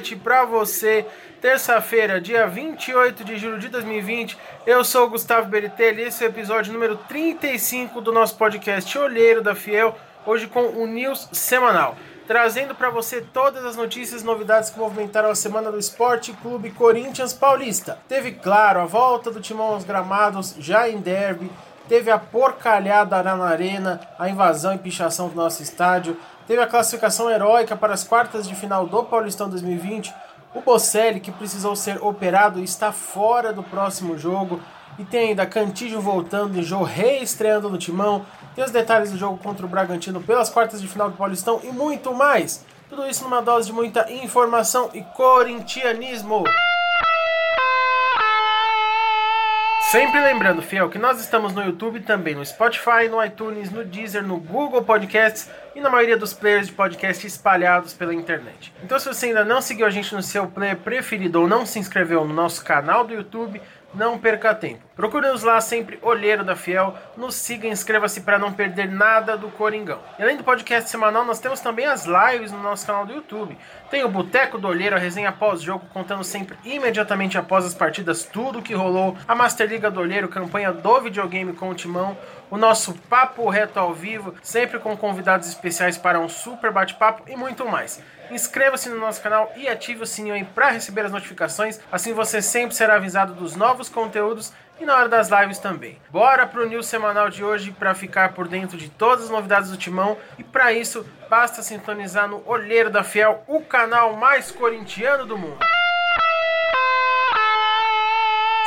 noite para você. Terça-feira, dia 28 de julho de 2020. Eu sou o Gustavo Beritelli esse é o episódio número 35 do nosso podcast Olheiro da Fiel, hoje com o News Semanal. Trazendo para você todas as notícias e novidades que movimentaram a semana do Esporte Clube Corinthians Paulista. Teve, claro, a volta do Timão aos gramados já em derby, teve a porcalhada na arena, a invasão e pichação do nosso estádio, teve a classificação heróica para as quartas de final do Paulistão 2020, o Bocelli, que precisou ser operado, está fora do próximo jogo, e tem ainda Cantígio voltando e Jô reestreando no timão, tem os detalhes do jogo contra o Bragantino pelas quartas de final do Paulistão e muito mais. Tudo isso numa dose de muita informação e corintianismo. Sempre lembrando, fiel, que nós estamos no YouTube também, no Spotify, no iTunes, no Deezer, no Google Podcasts e na maioria dos players de podcast espalhados pela internet. Então, se você ainda não seguiu a gente no seu player preferido ou não se inscreveu no nosso canal do YouTube, não perca tempo. Procure-nos lá sempre, Olheiro da Fiel. Nos siga e inscreva-se para não perder nada do Coringão. E além do podcast semanal, nós temos também as lives no nosso canal do YouTube. Tem o Boteco do Olheiro, a resenha pós-jogo, contando sempre imediatamente após as partidas tudo o que rolou. A Master Liga do Olheiro, campanha do videogame com o Timão. O nosso Papo Reto ao vivo, sempre com convidados especiais para um super bate-papo e muito mais. Inscreva-se no nosso canal e ative o sininho para receber as notificações, assim você sempre será avisado dos novos conteúdos e na hora das lives também. Bora pro news semanal de hoje para ficar por dentro de todas as novidades do Timão e para isso basta sintonizar no Olheiro da Fiel, o canal mais corintiano do mundo.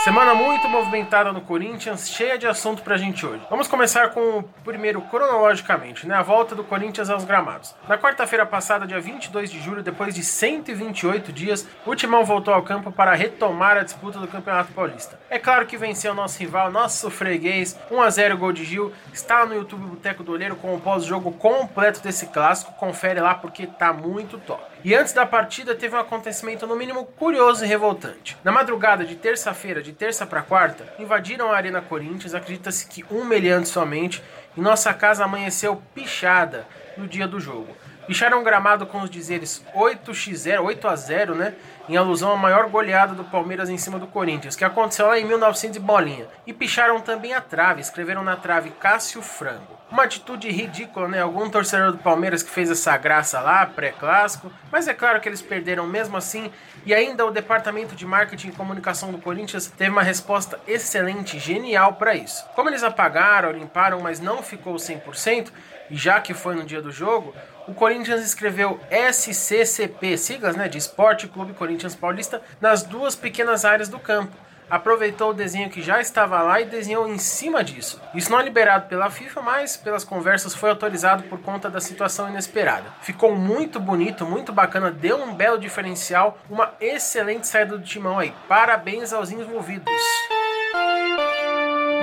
Semana muito movimentada no Corinthians, cheia de assunto pra gente hoje. Vamos começar com o primeiro cronologicamente, né? A volta do Corinthians aos gramados. Na quarta-feira passada, dia 22 de julho, depois de 128 dias, o Timão voltou ao campo para retomar a disputa do Campeonato Paulista. É claro que venceu nosso rival, nosso freguês, 1 a 0 gol de Gil. Está no YouTube Boteco do Olheiro com o pós-jogo completo desse clássico. Confere lá porque tá muito top. E antes da partida teve um acontecimento no mínimo curioso e revoltante. Na madrugada de terça-feira, de terça para quarta, invadiram a Arena Corinthians, acredita-se que um meliante somente, e nossa casa amanheceu pichada no dia do jogo. Picharam o gramado com os dizeres 8x0, 8 a 0, né? Em alusão à maior goleada do Palmeiras em cima do Corinthians, que aconteceu lá em 1900 e bolinha. E picharam também a trave, escreveram na trave Cássio Frango. Uma atitude ridícula, né? Algum torcedor do Palmeiras que fez essa graça lá, pré-clássico. Mas é claro que eles perderam mesmo assim. E ainda o departamento de marketing e comunicação do Corinthians teve uma resposta excelente, genial para isso. Como eles apagaram, limparam, mas não ficou 100%, e já que foi no dia do jogo, o Corinthians escreveu SCCP, siglas né, de Esporte Clube Corinthians Paulista, nas duas pequenas áreas do campo aproveitou o desenho que já estava lá e desenhou em cima disso. Isso não é liberado pela FIFA, mas pelas conversas foi autorizado por conta da situação inesperada. Ficou muito bonito, muito bacana, deu um belo diferencial, uma excelente saída do timão aí. Parabéns aos envolvidos.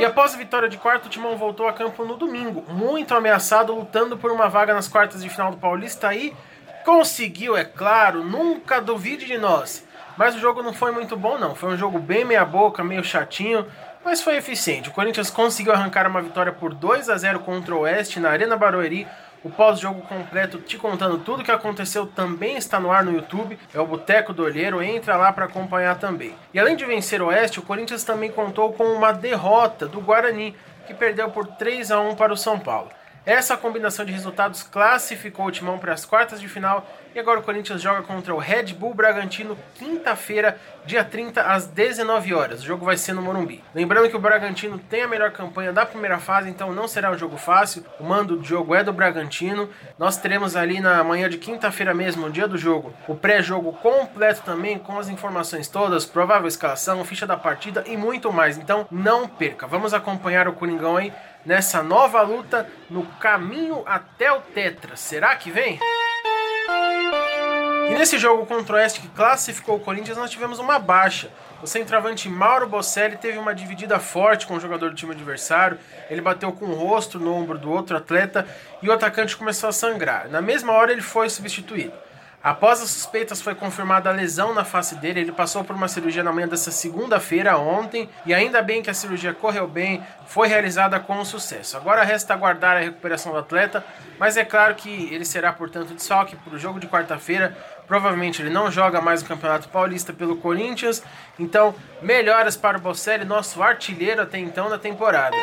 E após a vitória de quarto, o Timão voltou a campo no domingo, muito ameaçado, lutando por uma vaga nas quartas de final do Paulista e conseguiu, é claro, nunca duvide de nós. Mas o jogo não foi muito bom, não. Foi um jogo bem meia-boca, meio chatinho, mas foi eficiente. O Corinthians conseguiu arrancar uma vitória por 2 a 0 contra o Oeste na Arena Barueri. O pós-jogo completo, te contando tudo o que aconteceu, também está no ar no YouTube. É o Boteco do Olheiro, entra lá para acompanhar também. E além de vencer o Oeste, o Corinthians também contou com uma derrota do Guarani, que perdeu por 3 a 1 para o São Paulo. Essa combinação de resultados classificou o Timão para as quartas de final e agora o Corinthians joga contra o Red Bull Bragantino quinta-feira, dia 30 às 19 horas. O jogo vai ser no Morumbi. Lembrando que o Bragantino tem a melhor campanha da primeira fase, então não será um jogo fácil. O mando do jogo é do Bragantino. Nós teremos ali na manhã de quinta-feira mesmo, dia do jogo, o pré-jogo completo também com as informações todas, provável escalação, ficha da partida e muito mais. Então não perca. Vamos acompanhar o Coringão aí nessa nova luta no caminho até o Tetra. Será que vem? E nesse jogo contra o Oeste que classificou o Corinthians, nós tivemos uma baixa. O centroavante Mauro Bocelli teve uma dividida forte com o jogador do time adversário. Ele bateu com o rosto no ombro do outro atleta e o atacante começou a sangrar. Na mesma hora ele foi substituído. Após as suspeitas foi confirmada a lesão na face dele, ele passou por uma cirurgia na manhã dessa segunda-feira, ontem, e ainda bem que a cirurgia correu bem, foi realizada com sucesso. Agora resta aguardar a recuperação do atleta, mas é claro que ele será, portanto, desfalque para o jogo de quarta-feira, Provavelmente ele não joga mais o Campeonato Paulista pelo Corinthians. Então, melhoras para o Bocelli, nosso artilheiro até então da temporada.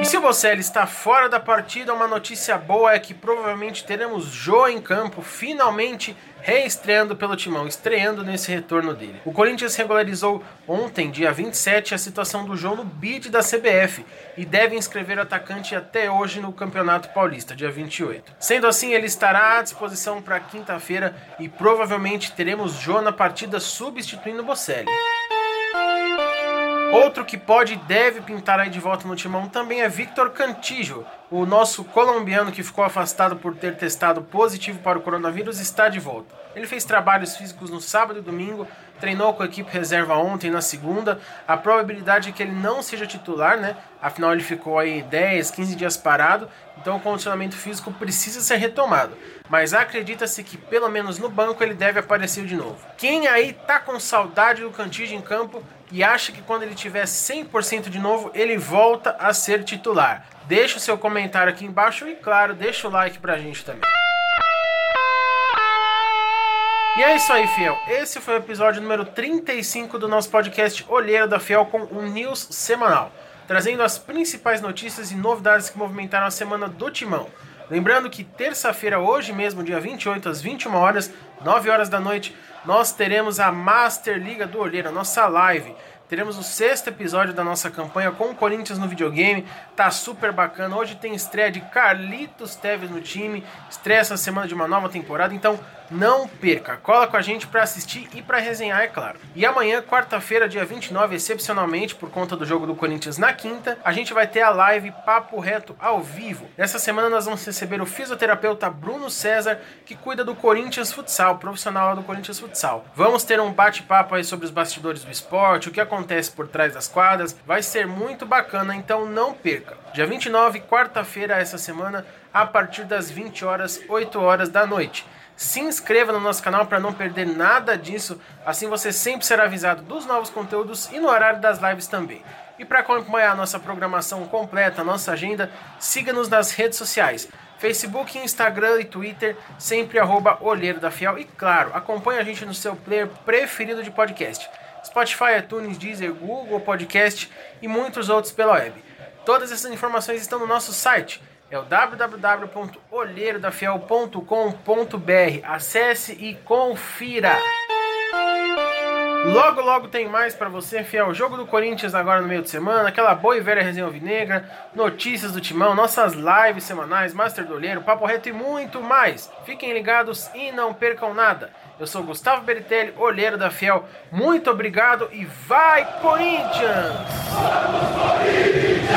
E se o Bocelli está fora da partida, uma notícia boa é que provavelmente teremos Jô em campo, finalmente reestreando pelo Timão, estreando nesse retorno dele. O Corinthians regularizou ontem, dia 27, a situação do Jô no bid da CBF e deve inscrever o atacante até hoje no Campeonato Paulista, dia 28. Sendo assim, ele estará à disposição para quinta-feira e provavelmente teremos Jô na partida substituindo Bocelli. Outro que pode e deve pintar aí de volta no timão também é Victor Cantillo, o nosso colombiano que ficou afastado por ter testado positivo para o coronavírus está de volta. Ele fez trabalhos físicos no sábado e domingo, treinou com a equipe reserva ontem na segunda. A probabilidade é que ele não seja titular, né? Afinal ele ficou aí 10, 15 dias parado, então o condicionamento físico precisa ser retomado. Mas acredita-se que pelo menos no banco ele deve aparecer de novo. Quem aí tá com saudade do Cantillo em campo e acha que quando ele tiver 100% de novo ele volta a ser titular? Deixa o seu comentário aqui embaixo e, claro, deixa o like pra gente também. E é isso aí, Fiel. Esse foi o episódio número 35 do nosso podcast Olheiro da Fiel com um news semanal, trazendo as principais notícias e novidades que movimentaram a semana do Timão. Lembrando que terça-feira, hoje mesmo, dia 28 às 21 horas, 9 horas da noite, nós teremos a Master Liga do Olheiro, a nossa live Teremos o sexto episódio da nossa campanha com o Corinthians no videogame. Tá super bacana. Hoje tem estreia de Carlitos Teves no time. Estreia essa semana de uma nova temporada. Então não perca. Cola com a gente para assistir e para resenhar, é claro. E amanhã, quarta-feira, dia 29, excepcionalmente, por conta do jogo do Corinthians na quinta, a gente vai ter a live Papo Reto ao vivo. Nessa semana nós vamos receber o fisioterapeuta Bruno César, que cuida do Corinthians Futsal, profissional do Corinthians Futsal. Vamos ter um bate-papo aí sobre os bastidores do esporte, o que acontece acontece por trás das quadras. Vai ser muito bacana, então não perca. Dia 29, quarta-feira essa semana, a partir das 20 horas, 8 horas da noite. Se inscreva no nosso canal para não perder nada disso, assim você sempre será avisado dos novos conteúdos e no horário das lives também. E para acompanhar nossa programação completa, nossa agenda, siga-nos nas redes sociais. Facebook, Instagram e Twitter, sempre arroba Olheiro da Fiel. E claro, acompanhe a gente no seu player preferido de podcast. Spotify, iTunes, Deezer, Google Podcast e muitos outros pela web. Todas essas informações estão no nosso site, é o www.olheirodafiel.com.br. Acesse e confira. Logo, logo tem mais para você, fiel. Jogo do Corinthians agora no meio de semana, aquela boa e velha resenha alvinegra, notícias do Timão, nossas lives semanais, Master do Olheiro, Papo Reto e muito mais. Fiquem ligados e não percam nada. Eu sou Gustavo Beritelli, olheiro da Fiel. Muito obrigado e vai Corinthians! Vamos, Corinthians!